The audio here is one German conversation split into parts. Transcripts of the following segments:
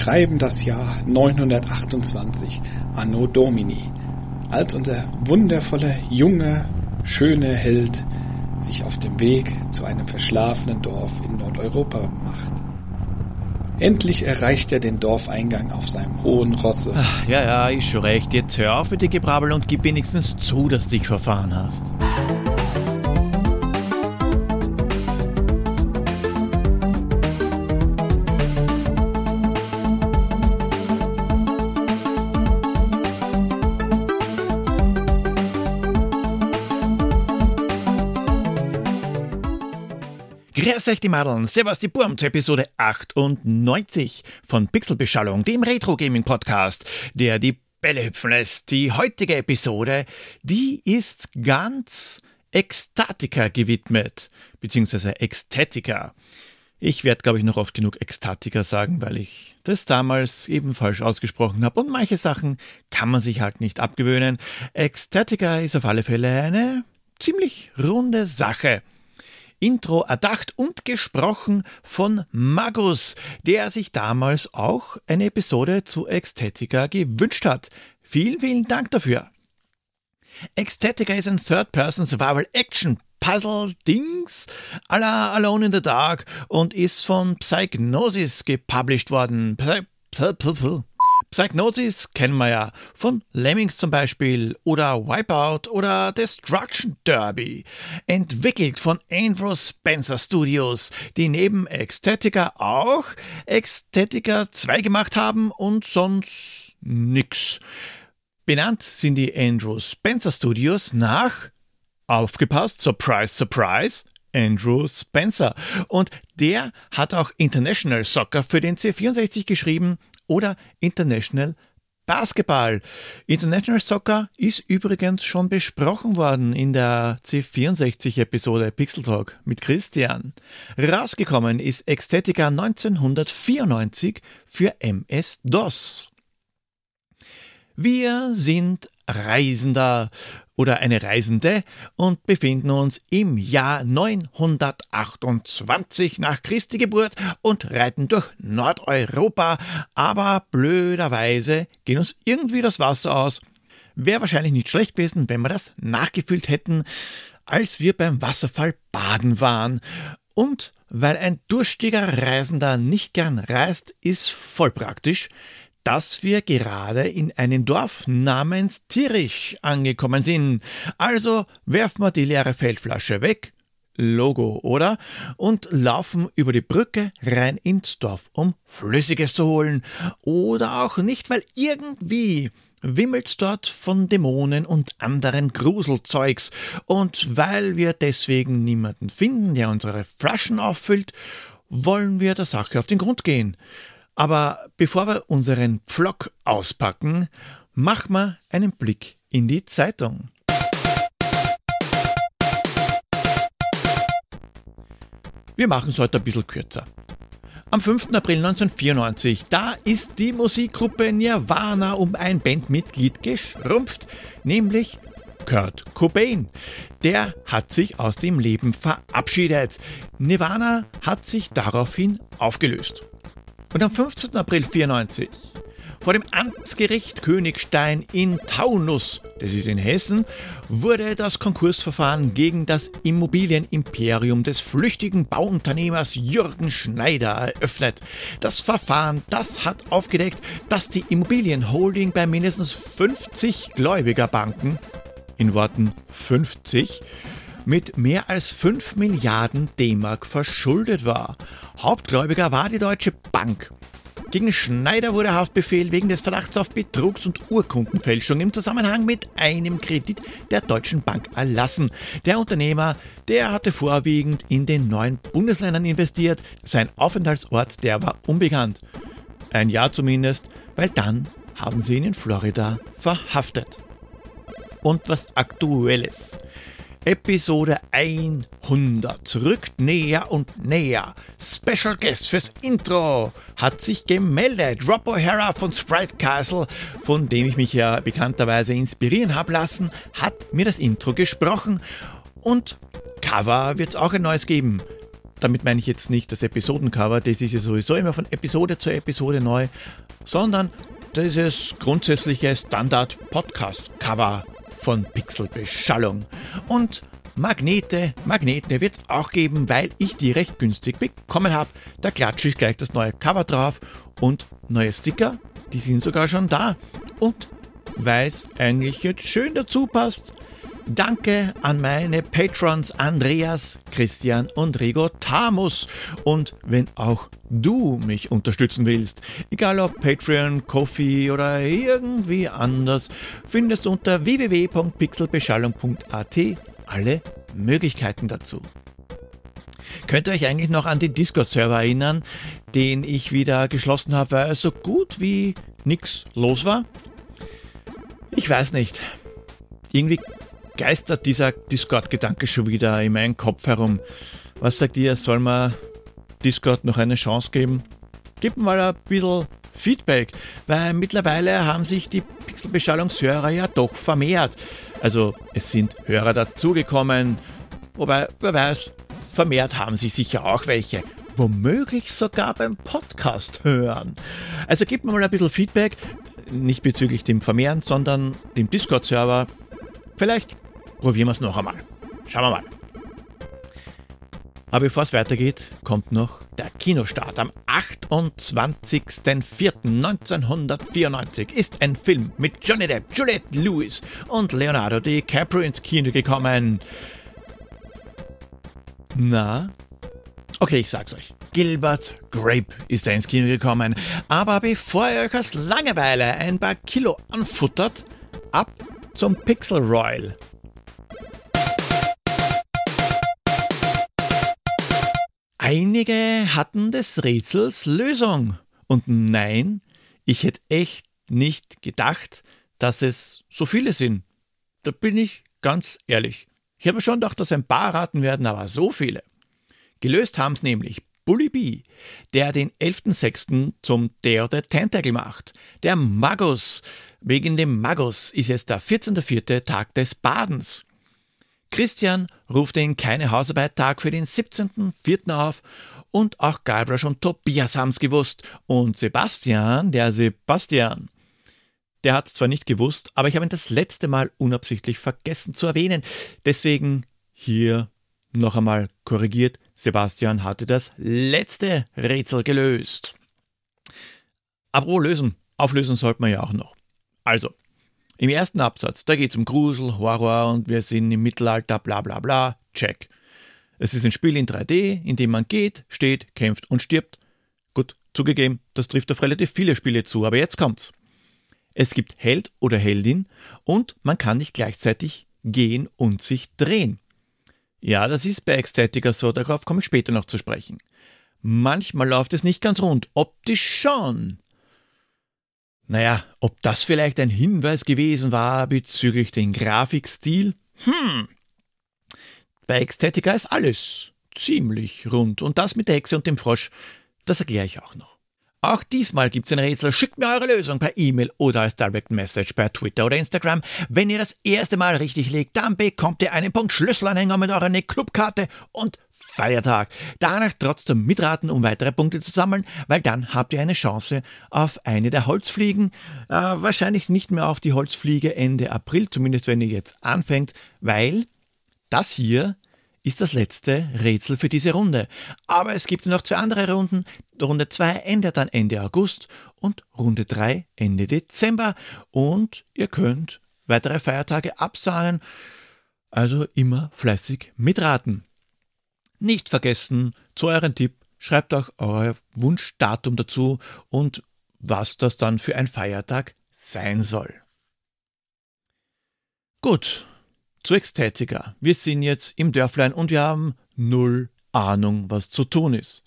schreiben das Jahr 928 Anno Domini, als unser wundervoller, junger, schöner Held sich auf dem Weg zu einem verschlafenen Dorf in Nordeuropa macht. Endlich erreicht er den Dorfeingang auf seinem hohen Rosse. Ach, ja, ja, ist schon recht. Jetzt hör auf mit dem Gebrabbel und gib wenigstens zu, dass du dich verfahren hast. Grüß euch die Madeln, Servus die Burm zur Episode 98 von Pixelbeschallung, dem Retro-Gaming-Podcast, der die Bälle hüpfen lässt. Die heutige Episode, die ist ganz Ekstatika gewidmet, beziehungsweise Ekstatika. Ich werde, glaube ich, noch oft genug Ekstatika sagen, weil ich das damals eben falsch ausgesprochen habe. Und manche Sachen kann man sich halt nicht abgewöhnen. Ekstatika ist auf alle Fälle eine ziemlich runde Sache. Intro erdacht und gesprochen von Magus, der sich damals auch eine Episode zu Ecstatica gewünscht hat. Vielen, vielen Dank dafür. Ecstatica ist ein Third-Person Survival Action Puzzle-Dings à la Alone in the Dark und ist von Psychnosis gepublished worden. Psy Psy Psychnosis kennen wir ja von Lemmings zum Beispiel oder Wipeout oder Destruction Derby. Entwickelt von Andrew Spencer Studios, die neben Ecstatica auch Ecstatica 2 gemacht haben und sonst nix. Benannt sind die Andrew Spencer Studios nach, aufgepasst, Surprise, Surprise, Andrew Spencer. Und der hat auch International Soccer für den C64 geschrieben oder International Basketball. International Soccer ist übrigens schon besprochen worden in der C64-Episode Pixel Talk mit Christian. Rausgekommen ist Ecstatica 1994 für MS-DOS. Wir sind Reisender oder eine Reisende und befinden uns im Jahr 928 nach Christi Geburt und reiten durch Nordeuropa, aber blöderweise gehen uns irgendwie das Wasser aus. Wäre wahrscheinlich nicht schlecht gewesen, wenn wir das nachgefüllt hätten, als wir beim Wasserfall baden waren. Und weil ein durstiger Reisender nicht gern reist, ist voll praktisch, dass wir gerade in einem Dorf namens Tirich angekommen sind. Also werfen wir die leere Feldflasche weg, Logo, oder? Und laufen über die Brücke rein ins Dorf, um Flüssiges zu holen. Oder auch nicht, weil irgendwie wimmelt's dort von Dämonen und anderen Gruselzeugs. Und weil wir deswegen niemanden finden, der unsere Flaschen auffüllt, wollen wir der Sache auf den Grund gehen. Aber bevor wir unseren Pflock auspacken, machen wir einen Blick in die Zeitung. Wir machen es heute ein bisschen kürzer. Am 5. April 1994, da ist die Musikgruppe Nirvana um ein Bandmitglied geschrumpft, nämlich Kurt Cobain. Der hat sich aus dem Leben verabschiedet. Nirvana hat sich daraufhin aufgelöst. Und am 15. April 94 vor dem Amtsgericht Königstein in Taunus, das ist in Hessen, wurde das Konkursverfahren gegen das Immobilienimperium des flüchtigen Bauunternehmers Jürgen Schneider eröffnet. Das Verfahren, das hat aufgedeckt, dass die Immobilienholding bei mindestens 50 Gläubigerbanken, in Worten 50, mit mehr als 5 Milliarden D-Mark verschuldet war. Hauptgläubiger war die Deutsche Bank. Gegen Schneider wurde Haftbefehl wegen des Verdachts auf Betrugs- und Urkundenfälschung im Zusammenhang mit einem Kredit der Deutschen Bank erlassen. Der Unternehmer, der hatte vorwiegend in den neuen Bundesländern investiert. Sein Aufenthaltsort, der war unbekannt. Ein Jahr zumindest, weil dann haben sie ihn in Florida verhaftet. Und was aktuelles. Episode 100 rückt näher und näher. Special Guest fürs Intro hat sich gemeldet. Rob O'Hara von Sprite Castle, von dem ich mich ja bekannterweise inspirieren habe lassen, hat mir das Intro gesprochen. Und Cover wird es auch ein neues geben. damit meine ich jetzt nicht das Episodencover, das ist ja sowieso immer von Episode zu Episode neu, sondern dieses grundsätzliche Standard-Podcast-Cover von Pixelbeschallung. Und Magnete, Magnete wird es auch geben, weil ich die recht günstig bekommen habe. Da klatsche ich gleich das neue Cover drauf und neue Sticker, die sind sogar schon da. Und weil es eigentlich jetzt schön dazu passt, Danke an meine Patrons Andreas, Christian und Rigo Tamus. Und wenn auch du mich unterstützen willst, egal ob Patreon, Coffee oder irgendwie anders, findest du unter www.pixelbeschallung.at alle Möglichkeiten dazu. Könnt ihr euch eigentlich noch an den Discord-Server erinnern, den ich wieder geschlossen habe, weil so gut wie nichts los war? Ich weiß nicht. Irgendwie geistert dieser Discord-Gedanke schon wieder in meinem Kopf herum. Was sagt ihr, soll man Discord noch eine Chance geben? Gebt mal ein bisschen Feedback, weil mittlerweile haben sich die Pixelbeschallungshörer ja doch vermehrt. Also es sind Hörer dazugekommen, wobei, wer weiß, vermehrt haben sie sicher auch welche. Womöglich sogar beim Podcast hören. Also gebt mir mal ein bisschen Feedback, nicht bezüglich dem Vermehren, sondern dem Discord-Server. Vielleicht probieren wir es noch einmal. Schauen wir mal. Aber bevor es weitergeht, kommt noch der Kinostart. Am 28.04.1994 ist ein Film mit Johnny Depp, Juliette Lewis und Leonardo DiCaprio ins Kino gekommen. Na? Okay, ich sag's euch. Gilbert Grape ist da ins Kino gekommen. Aber bevor ihr euch aus Langeweile ein paar Kilo anfuttert, ab zum Pixel Royal. Einige hatten des Rätsels Lösung. Und nein, ich hätte echt nicht gedacht, dass es so viele sind. Da bin ich ganz ehrlich. Ich habe schon gedacht, dass ein paar raten werden, aber so viele. Gelöst haben es nämlich Bully B, der den 11.06. zum of the Tentacle macht. Der Magus, wegen dem Magus ist jetzt der 14.04. Tag des Badens. Christian ruft den keine Hausarbeit Tag für den 17.04. auf und auch Guybrush und Tobias haben's gewusst und Sebastian, der Sebastian, der hat zwar nicht gewusst, aber ich habe ihn das letzte Mal unabsichtlich vergessen zu erwähnen. Deswegen hier noch einmal korrigiert, Sebastian hatte das letzte Rätsel gelöst. Aber lösen, auflösen sollte man ja auch noch. Also, im ersten Absatz, da geht es um Grusel, Horror und wir sind im Mittelalter, bla bla bla, check. Es ist ein Spiel in 3D, in dem man geht, steht, kämpft und stirbt. Gut, zugegeben, das trifft auf relativ viele Spiele zu, aber jetzt kommt's. Es gibt Held oder Heldin und man kann nicht gleichzeitig gehen und sich drehen. Ja, das ist bei Ecstatica so, darauf komme ich später noch zu sprechen. Manchmal läuft es nicht ganz rund, optisch schon. Naja, ob das vielleicht ein Hinweis gewesen war bezüglich den Grafikstil? Hm. Bei Ecstatica ist alles ziemlich rund und das mit der Hexe und dem Frosch, das erkläre ich auch noch. Auch diesmal gibt's ein Rätsel. Schickt mir eure Lösung per E-Mail oder als Direct Message per Twitter oder Instagram. Wenn ihr das erste Mal richtig legt, dann bekommt ihr einen Punkt Schlüsselanhänger mit eurer Clubkarte und Feiertag. Danach trotzdem mitraten, um weitere Punkte zu sammeln, weil dann habt ihr eine Chance auf eine der Holzfliegen. Äh, wahrscheinlich nicht mehr auf die Holzfliege Ende April, zumindest wenn ihr jetzt anfängt, weil das hier ist das letzte Rätsel für diese Runde. Aber es gibt noch zwei andere Runden. Runde 2 endet dann Ende August und Runde 3 Ende Dezember. Und ihr könnt weitere Feiertage absahnen. Also immer fleißig mitraten. Nicht vergessen, zu eurem Tipp, schreibt auch euer Wunschdatum dazu und was das dann für ein Feiertag sein soll. Gut, zu Extätiker. Wir sind jetzt im Dörflein und wir haben null Ahnung, was zu tun ist.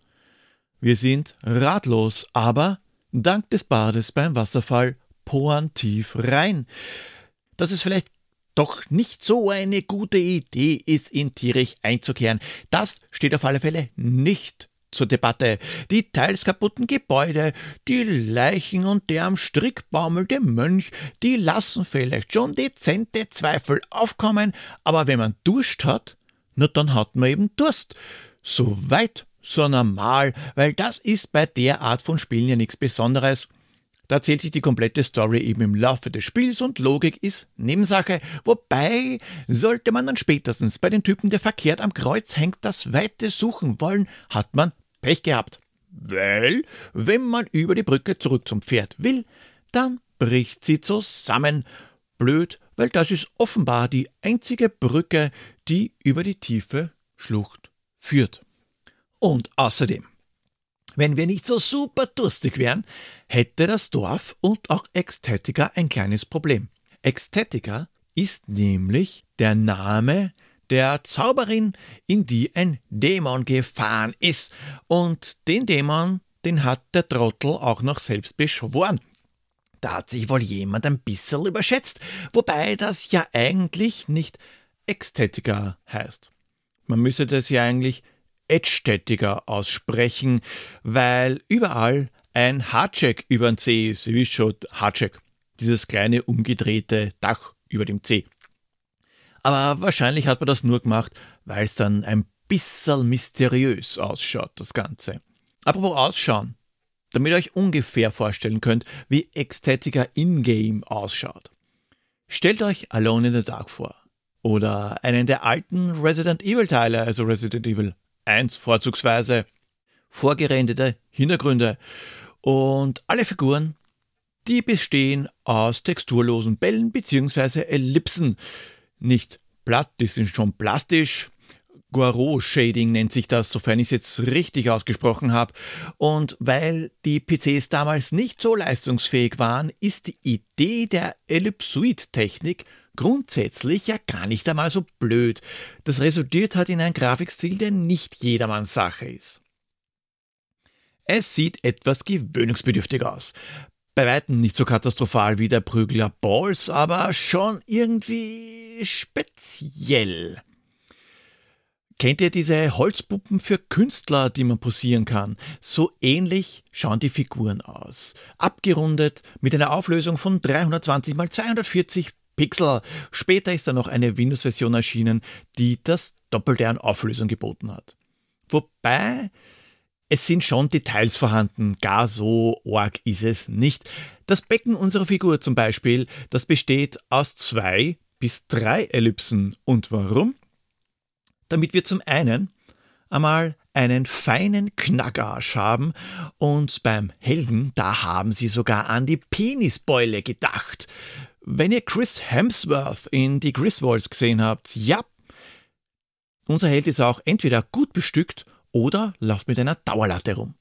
Wir sind ratlos, aber dank des Bades beim Wasserfall poren tief rein. Dass es vielleicht doch nicht so eine gute Idee ist, in Tierich einzukehren, das steht auf alle Fälle nicht zur Debatte. Die teils kaputten Gebäude, die Leichen und der am Strick baumelnde Mönch, die lassen vielleicht schon dezente Zweifel aufkommen, aber wenn man Durst hat, na dann hat man eben Durst. so weit, so normal, weil das ist bei der Art von Spielen ja nichts Besonderes. Da erzählt sich die komplette Story eben im Laufe des Spiels und Logik ist Nebensache. Wobei sollte man dann spätestens bei den Typen, der verkehrt am Kreuz hängt, das Weite suchen wollen, hat man Pech gehabt. Weil, wenn man über die Brücke zurück zum Pferd will, dann bricht sie zusammen. Blöd, weil das ist offenbar die einzige Brücke, die über die tiefe Schlucht führt. Und außerdem, wenn wir nicht so super durstig wären, hätte das Dorf und auch Extetica ein kleines Problem. Extetica ist nämlich der Name der Zauberin, in die ein Dämon gefahren ist. Und den Dämon, den hat der Trottel auch noch selbst beschworen. Da hat sich wohl jemand ein bisschen überschätzt, wobei das ja eigentlich nicht Extetica heißt. Man müsste das ja eigentlich Edstädtiger aussprechen, weil überall ein Hardcheck über den C ist. Wie schon Hardcheck. Dieses kleine umgedrehte Dach über dem C. Aber wahrscheinlich hat man das nur gemacht, weil es dann ein bisschen mysteriös ausschaut, das Ganze. Apropos ausschauen, damit ihr euch ungefähr vorstellen könnt, wie Ecstatica in-game ausschaut. Stellt euch Alone in the Dark vor. Oder einen der alten Resident Evil Teile, also Resident Evil 1 vorzugsweise. Vorgerendete Hintergründe. Und alle Figuren, die bestehen aus texturlosen Bällen bzw. Ellipsen. Nicht platt, die sind schon plastisch. Guarot-Shading nennt sich das, sofern ich es jetzt richtig ausgesprochen habe. Und weil die PCs damals nicht so leistungsfähig waren, ist die Idee der Ellipsoid-Technik grundsätzlich ja gar nicht einmal so blöd. Das resultiert hat in einen Grafikstil, der nicht jedermanns Sache ist. Es sieht etwas gewöhnungsbedürftig aus. Bei weitem nicht so katastrophal wie der Prügler Balls, aber schon irgendwie speziell. Kennt ihr diese Holzpuppen für Künstler, die man posieren kann? So ähnlich schauen die Figuren aus. Abgerundet mit einer Auflösung von 320 x 240 Pixel. Später ist dann noch eine Windows-Version erschienen, die das Doppelte an Auflösung geboten hat. Wobei es sind schon Details vorhanden, gar so arg ist es nicht. Das Becken unserer Figur zum Beispiel, das besteht aus zwei bis drei Ellipsen. Und warum? Damit wir zum einen einmal einen feinen Knackarsch haben und beim Helden, da haben sie sogar an die Penisbeule gedacht. Wenn ihr Chris Hemsworth in die Griswolds gesehen habt, ja, unser Held ist auch entweder gut bestückt oder läuft mit einer Dauerlatte rum.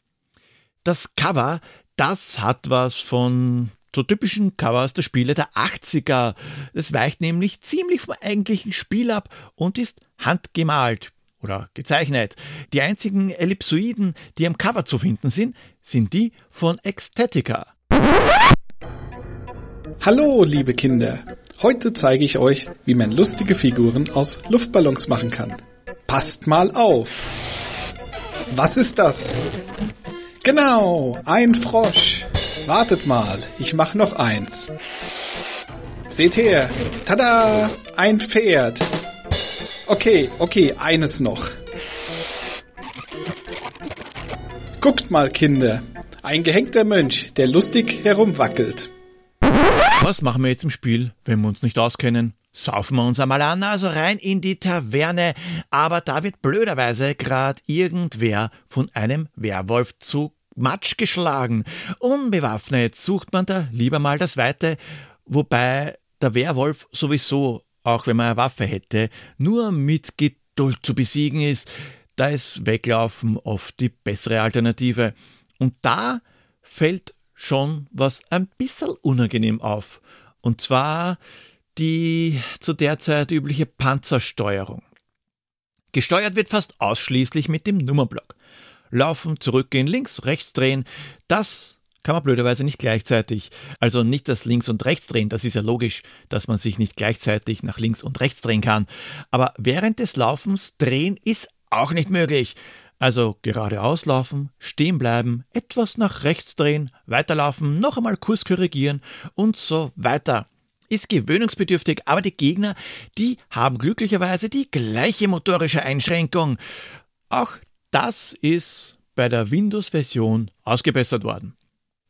Das Cover, das hat was von so typischen Covers der Spiele der 80er. Es weicht nämlich ziemlich vom eigentlichen Spiel ab und ist handgemalt oder gezeichnet. Die einzigen Ellipsoiden, die am Cover zu finden sind, sind die von Ecstatica. Hallo, liebe Kinder! Heute zeige ich euch, wie man lustige Figuren aus Luftballons machen kann. Passt mal auf! Was ist das? Genau, ein Frosch. Wartet mal, ich mach noch eins. Seht her, tada, ein Pferd. Okay, okay, eines noch. Guckt mal, Kinder, ein gehängter Mönch, der lustig herumwackelt. Was machen wir jetzt im Spiel, wenn wir uns nicht auskennen? Saufen wir uns einmal an, also rein in die Taverne. Aber da wird blöderweise grad irgendwer von einem Werwolf zu Matsch geschlagen. Unbewaffnet sucht man da lieber mal das Weite, wobei der Werwolf sowieso, auch wenn man eine Waffe hätte, nur mit Geduld zu besiegen ist. Da ist Weglaufen oft die bessere Alternative. Und da fällt schon was ein bisschen unangenehm auf. Und zwar die zu der Zeit übliche Panzersteuerung. Gesteuert wird fast ausschließlich mit dem Nummerblock. Laufen, zurückgehen, links, rechts drehen, das kann man blöderweise nicht gleichzeitig. Also nicht das Links- und Rechtsdrehen, das ist ja logisch, dass man sich nicht gleichzeitig nach links und rechts drehen kann. Aber während des Laufens drehen ist auch nicht möglich. Also geradeaus laufen, stehen bleiben, etwas nach rechts drehen, weiterlaufen, noch einmal Kurs korrigieren und so weiter. Ist gewöhnungsbedürftig, aber die Gegner, die haben glücklicherweise die gleiche motorische Einschränkung. Auch das ist bei der Windows-Version ausgebessert worden.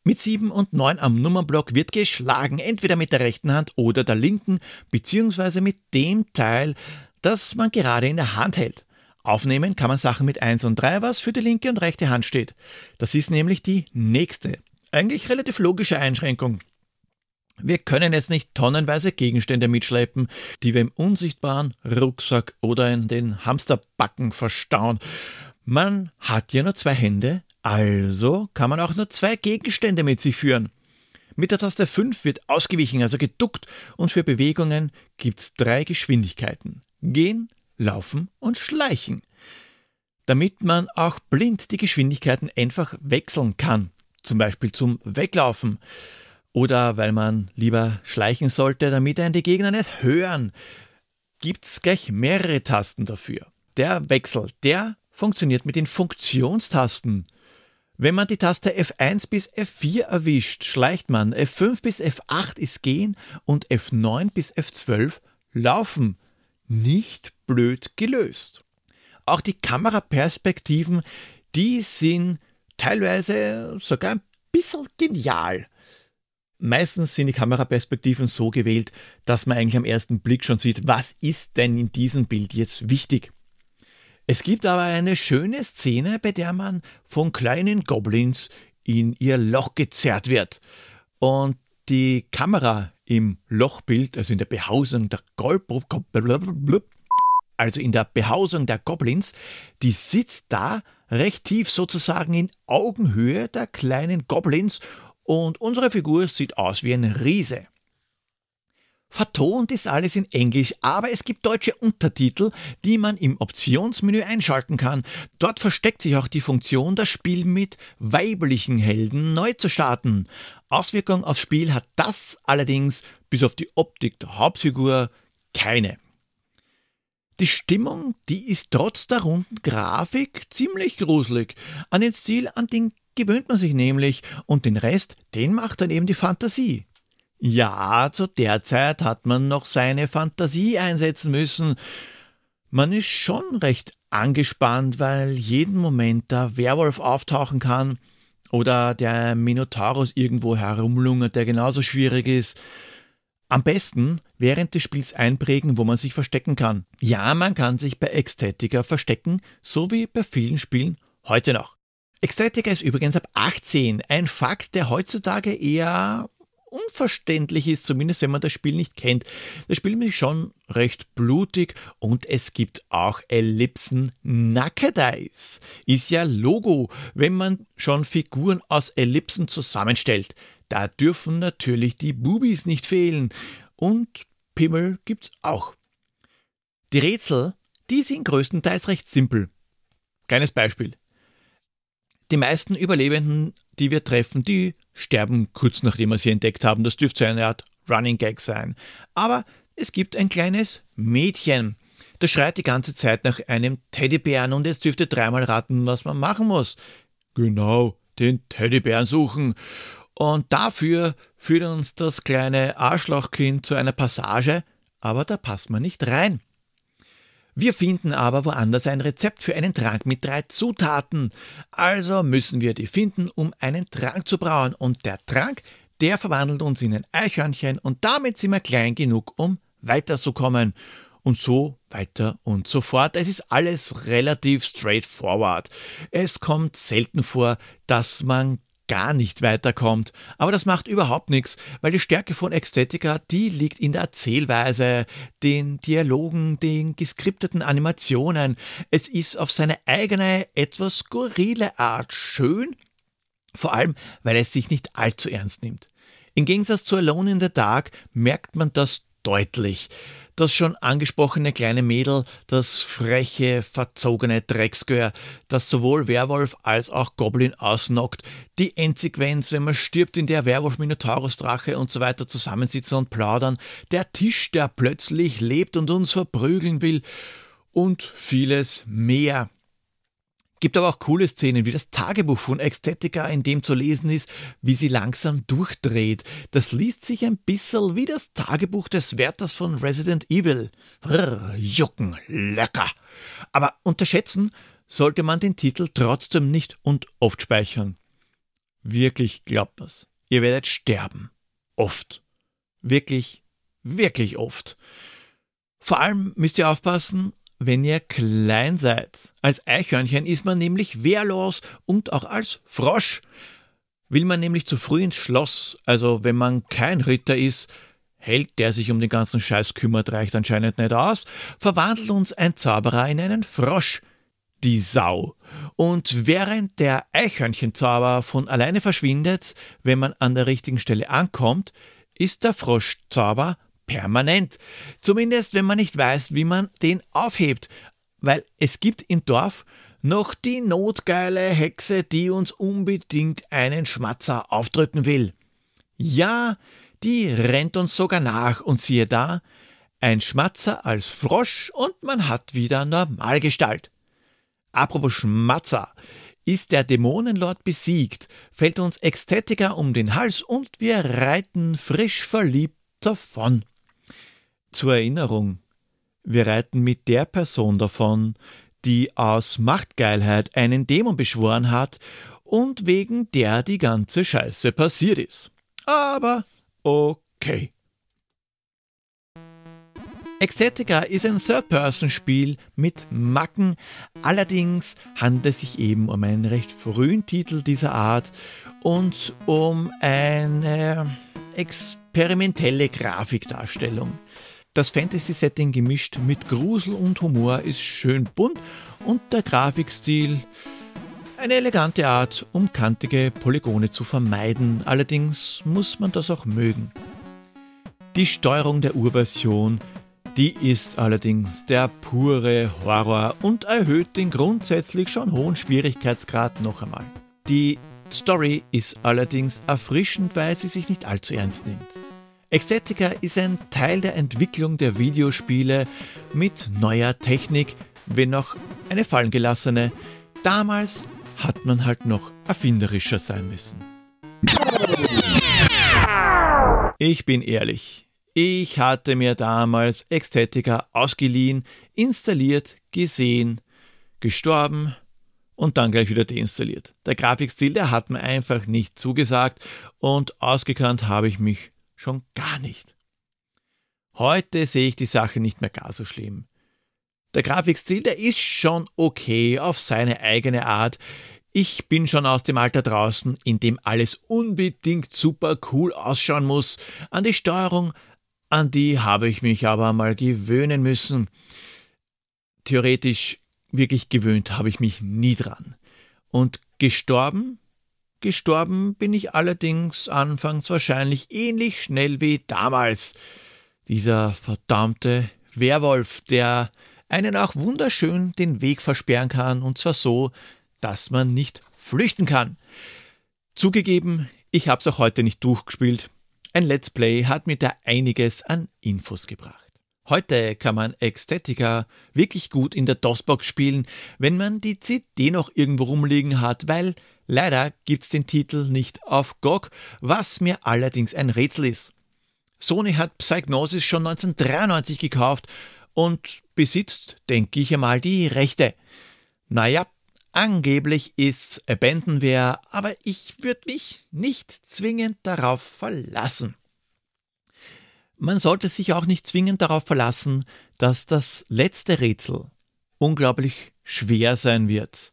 Mit 7 und 9 am Nummernblock wird geschlagen, entweder mit der rechten Hand oder der linken, beziehungsweise mit dem Teil, das man gerade in der Hand hält. Aufnehmen kann man Sachen mit 1 und 3, was für die linke und rechte Hand steht. Das ist nämlich die nächste, eigentlich relativ logische Einschränkung. Wir können jetzt nicht tonnenweise Gegenstände mitschleppen, die wir im unsichtbaren Rucksack oder in den Hamsterbacken verstauen. Man hat ja nur zwei Hände, also kann man auch nur zwei Gegenstände mit sich führen. Mit der Taste 5 wird ausgewichen, also geduckt, und für Bewegungen gibt's drei Geschwindigkeiten. Gehen, Laufen und Schleichen. Damit man auch blind die Geschwindigkeiten einfach wechseln kann, zum Beispiel zum Weglaufen oder weil man lieber schleichen sollte, damit einen die Gegner nicht hören, gibt's gleich mehrere Tasten dafür. Der Wechsel, der funktioniert mit den Funktionstasten. Wenn man die Taste F1 bis F4 erwischt, schleicht man. F5 bis F8 ist gehen und F9 bis F12 laufen. Nicht blöd gelöst. Auch die Kameraperspektiven, die sind teilweise sogar ein bisschen genial. Meistens sind die Kameraperspektiven so gewählt, dass man eigentlich am ersten Blick schon sieht, was ist denn in diesem Bild jetzt wichtig. Es gibt aber eine schöne Szene, bei der man von kleinen Goblins in ihr Loch gezerrt wird. Und die Kamera im Lochbild, also in der Behausung der Gold also in der Behausung der Goblins, die sitzt da recht tief sozusagen in Augenhöhe der kleinen Goblins und unsere Figur sieht aus wie ein Riese. Vertont ist alles in Englisch, aber es gibt deutsche Untertitel, die man im Optionsmenü einschalten kann. Dort versteckt sich auch die Funktion, das Spiel mit weiblichen Helden neu zu starten. Auswirkung aufs Spiel hat das allerdings bis auf die Optik der Hauptfigur keine. Die Stimmung, die ist trotz der runden Grafik ziemlich gruselig. An den Stil, an den gewöhnt man sich nämlich und den Rest, den macht dann eben die Fantasie. Ja, zu der Zeit hat man noch seine Fantasie einsetzen müssen. Man ist schon recht angespannt, weil jeden Moment der Werwolf auftauchen kann oder der Minotaurus irgendwo herumlungert, der genauso schwierig ist. Am besten während des Spiels einprägen, wo man sich verstecken kann. Ja, man kann sich bei Ecstatica verstecken, so wie bei vielen Spielen heute noch. Ecstatica ist übrigens ab 18, ein Fakt, der heutzutage eher unverständlich ist, zumindest wenn man das Spiel nicht kennt. Das Spiel ist schon recht blutig und es gibt auch Ellipsen Nackedeis. Ist ja Logo, wenn man schon Figuren aus Ellipsen zusammenstellt. Da dürfen natürlich die Bubis nicht fehlen. Und Pimmel gibt's auch. Die Rätsel, die sind größtenteils recht simpel. Kleines Beispiel. Die meisten Überlebenden, die wir treffen, die sterben kurz nachdem wir sie entdeckt haben. Das dürfte eine Art Running Gag sein. Aber es gibt ein kleines Mädchen. Das schreit die ganze Zeit nach einem Teddybären und jetzt dürft ihr dreimal raten, was man machen muss. Genau, den Teddybären suchen. Und dafür führt uns das kleine Arschlochkind zu einer Passage, aber da passt man nicht rein. Wir finden aber woanders ein Rezept für einen Trank mit drei Zutaten. Also müssen wir die finden, um einen Trank zu brauen. Und der Trank, der verwandelt uns in ein Eichhörnchen und damit sind wir klein genug, um weiterzukommen. Und so weiter und so fort. Es ist alles relativ straightforward. Es kommt selten vor, dass man gar nicht weiterkommt. Aber das macht überhaupt nichts, weil die Stärke von Ecstatica, die liegt in der Erzählweise, den Dialogen, den geskripteten Animationen. Es ist auf seine eigene, etwas skurrile Art schön, vor allem, weil es sich nicht allzu ernst nimmt. Im Gegensatz zu Alone in the Dark merkt man das deutlich das schon angesprochene kleine Mädel, das freche, verzogene Drecksgör, das sowohl Werwolf als auch Goblin ausnockt, die Endsequenz, wenn man stirbt, in der Werwolf, Minotaurus, Drache und so weiter zusammensitzen und plaudern, der Tisch, der plötzlich lebt und uns verprügeln will. Und vieles mehr. Gibt aber auch coole Szenen, wie das Tagebuch von Ecstatica, in dem zu lesen ist, wie sie langsam durchdreht. Das liest sich ein bisschen wie das Tagebuch des Wärters von Resident Evil. Brrr, jucken, lecker. Aber unterschätzen sollte man den Titel trotzdem nicht und oft speichern. Wirklich glaubt das. Ihr werdet sterben. Oft. Wirklich, wirklich oft. Vor allem müsst ihr aufpassen, wenn ihr klein seid. Als Eichhörnchen ist man nämlich wehrlos und auch als Frosch. Will man nämlich zu früh ins Schloss, also wenn man kein Ritter ist, Held, der sich um den ganzen Scheiß kümmert, reicht anscheinend nicht aus, verwandelt uns ein Zauberer in einen Frosch, die Sau. Und während der Eichhörnchenzauber von alleine verschwindet, wenn man an der richtigen Stelle ankommt, ist der Froschzauber permanent. Zumindest wenn man nicht weiß, wie man den aufhebt. Weil es gibt im Dorf noch die notgeile Hexe, die uns unbedingt einen Schmatzer aufdrücken will. Ja, die rennt uns sogar nach und siehe da, ein Schmatzer als Frosch und man hat wieder Normalgestalt. Apropos Schmatzer, ist der Dämonenlord besiegt, fällt uns Ästhetiker um den Hals und wir reiten frisch verliebt davon. Zur Erinnerung, wir reiten mit der Person davon, die aus Machtgeilheit einen Dämon beschworen hat und wegen der die ganze Scheiße passiert ist. Aber okay. Exetica ist ein Third-Person-Spiel mit Macken, allerdings handelt es sich eben um einen recht frühen Titel dieser Art und um eine experimentelle Grafikdarstellung. Das Fantasy-Setting gemischt mit Grusel und Humor ist schön bunt und der Grafikstil eine elegante Art, um kantige Polygone zu vermeiden. Allerdings muss man das auch mögen. Die Steuerung der Urversion, die ist allerdings der pure Horror und erhöht den grundsätzlich schon hohen Schwierigkeitsgrad noch einmal. Die Story ist allerdings erfrischend, weil sie sich nicht allzu ernst nimmt. Exetica ist ein Teil der Entwicklung der Videospiele mit neuer Technik, wenn auch eine fallengelassene. Damals hat man halt noch erfinderischer sein müssen. Ich bin ehrlich. Ich hatte mir damals Extetica ausgeliehen, installiert, gesehen, gestorben und dann gleich wieder deinstalliert. Der Grafikstil, der hat mir einfach nicht zugesagt und ausgekannt habe ich mich schon gar nicht. Heute sehe ich die Sache nicht mehr gar so schlimm. Der Grafikstil, der ist schon okay auf seine eigene Art. Ich bin schon aus dem Alter draußen, in dem alles unbedingt super cool ausschauen muss. An die Steuerung, an die habe ich mich aber mal gewöhnen müssen. Theoretisch wirklich gewöhnt habe ich mich nie dran. Und gestorben Gestorben bin ich allerdings anfangs wahrscheinlich ähnlich schnell wie damals. Dieser verdammte Werwolf, der einen auch wunderschön den Weg versperren kann, und zwar so, dass man nicht flüchten kann. Zugegeben, ich hab's auch heute nicht durchgespielt. Ein Let's Play hat mir da einiges an Infos gebracht. Heute kann man Ecstatica wirklich gut in der DOS-Box spielen, wenn man die CD noch irgendwo rumliegen hat, weil Leider gibt's den Titel nicht auf GOG, was mir allerdings ein Rätsel ist. Sony hat Psygnosis schon 1993 gekauft und besitzt, denke ich einmal, die Rechte. Naja, angeblich ist's Abandonware, aber ich würde mich nicht zwingend darauf verlassen. Man sollte sich auch nicht zwingend darauf verlassen, dass das letzte Rätsel unglaublich schwer sein wird.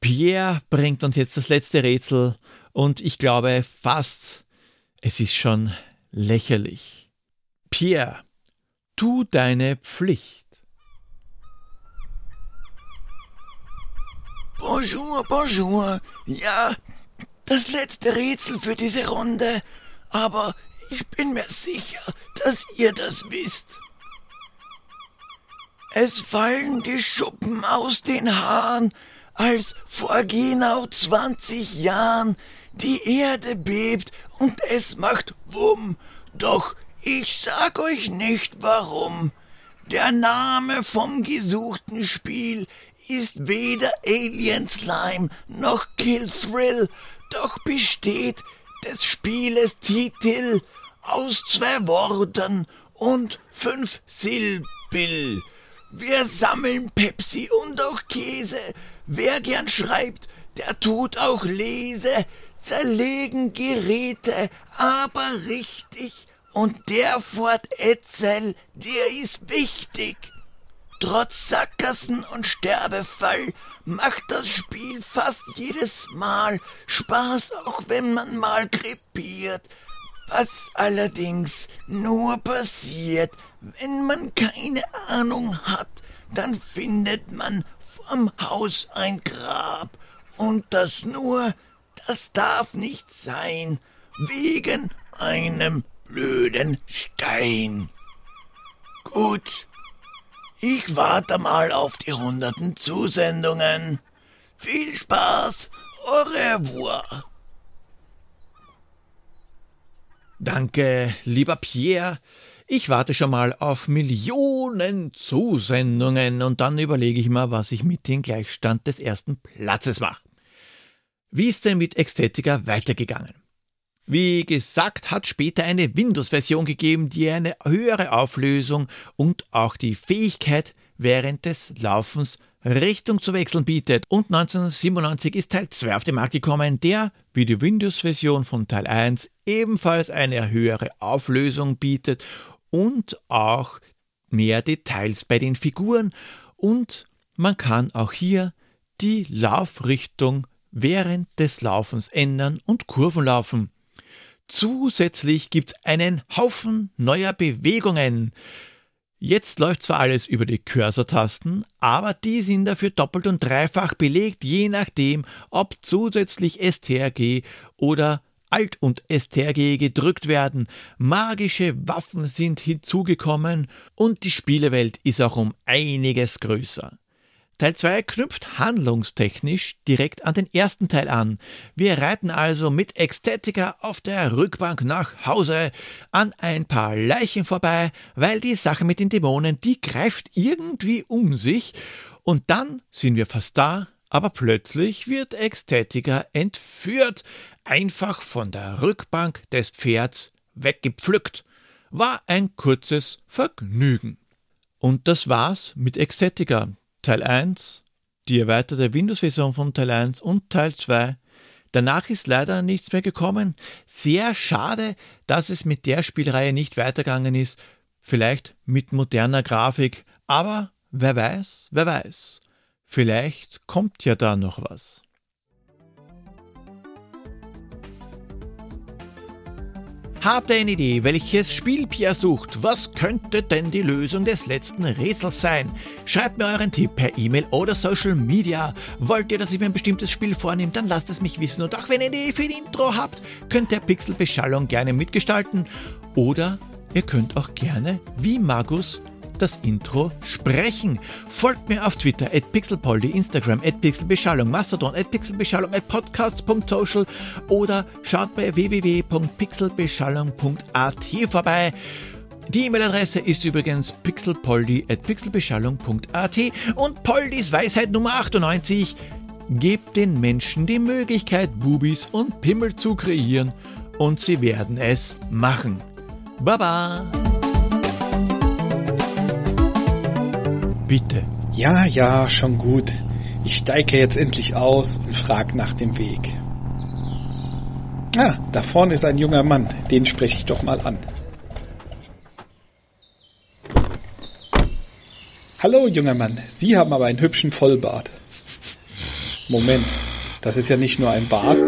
Pierre bringt uns jetzt das letzte Rätsel und ich glaube fast, es ist schon lächerlich. Pierre, tu deine Pflicht. Bonjour, bonjour. Ja, das letzte Rätsel für diese Runde, aber ich bin mir sicher, dass ihr das wisst. Es fallen die Schuppen aus den Haaren, als vor genau 20 Jahren die Erde bebt und es macht Wumm. Doch ich sag euch nicht warum. Der Name vom gesuchten Spiel ist weder Alien Slime noch Kill Thrill, doch besteht des Spieles Titel aus zwei Worten und fünf Silben. Wir sammeln Pepsi und auch Käse. Wer gern schreibt, der tut auch Lese. Zerlegen Geräte, aber richtig. Und der Fort Etzel, der ist wichtig. Trotz Sackgassen und Sterbefall macht das Spiel fast jedes Mal Spaß, auch wenn man mal krepiert. Was allerdings nur passiert, wenn man keine Ahnung hat, dann findet man vorm Haus ein Grab. Und das nur, das darf nicht sein, wegen einem blöden Stein. Gut, ich warte mal auf die hunderten Zusendungen. Viel Spaß, au revoir. Danke, lieber Pierre. Ich warte schon mal auf Millionen Zusendungen und dann überlege ich mal, was ich mit dem Gleichstand des ersten Platzes mache. Wie ist denn mit Ästhetika weitergegangen? Wie gesagt, hat später eine Windows-Version gegeben, die eine höhere Auflösung und auch die Fähigkeit, während des Laufens Richtung zu wechseln bietet. Und 1997 ist Teil 2 auf den Markt gekommen, der, wie die Windows-Version von Teil 1, ebenfalls eine höhere Auflösung bietet und auch mehr Details bei den Figuren und man kann auch hier die Laufrichtung während des Laufens ändern und Kurven laufen. Zusätzlich gibt's einen Haufen neuer Bewegungen. Jetzt läuft zwar alles über die Cursor-Tasten, aber die sind dafür doppelt und dreifach belegt, je nachdem, ob zusätzlich STRG oder Alt und STRG gedrückt werden. Magische Waffen sind hinzugekommen und die Spielewelt ist auch um einiges größer. Teil 2 knüpft handlungstechnisch direkt an den ersten Teil an. Wir reiten also mit Ästhetika auf der Rückbank nach Hause an ein paar Leichen vorbei, weil die Sache mit den Dämonen, die greift irgendwie um sich und dann sind wir fast da, aber plötzlich wird Ästhetika entführt, einfach von der Rückbank des Pferds weggepflückt. War ein kurzes Vergnügen. Und das war's mit Ästhetika. Teil 1, die erweiterte Windows-Version von Teil 1 und Teil 2. Danach ist leider nichts mehr gekommen. Sehr schade, dass es mit der Spielreihe nicht weitergegangen ist. Vielleicht mit moderner Grafik, aber wer weiß, wer weiß. Vielleicht kommt ja da noch was. Habt ihr eine Idee, welches Spiel Pierre sucht? Was könnte denn die Lösung des letzten Rätsels sein? Schreibt mir euren Tipp per E-Mail oder Social Media. Wollt ihr, dass ich mir ein bestimmtes Spiel vornehme, dann lasst es mich wissen. Und auch wenn ihr eine Idee für ein Intro habt, könnt ihr Pixelbeschallung gerne mitgestalten. Oder ihr könnt auch gerne, wie Magus, das Intro sprechen. Folgt mir auf Twitter at pixelpoldi, Instagram at pixelbeschallung, Mastodon at pixelbeschallung at podcasts.social oder schaut bei www.pixelbeschallung.at vorbei. Die E-Mail-Adresse ist übrigens pixelpoldi at pixelbeschallung.at und Poldis Weisheit Nummer 98. Gebt den Menschen die Möglichkeit, Bubis und Pimmel zu kreieren und sie werden es machen. Baba! Bitte. Ja, ja, schon gut. Ich steige jetzt endlich aus und frag nach dem Weg. Ah, da vorne ist ein junger Mann. Den spreche ich doch mal an. Hallo, junger Mann. Sie haben aber einen hübschen Vollbart. Moment, das ist ja nicht nur ein Bart.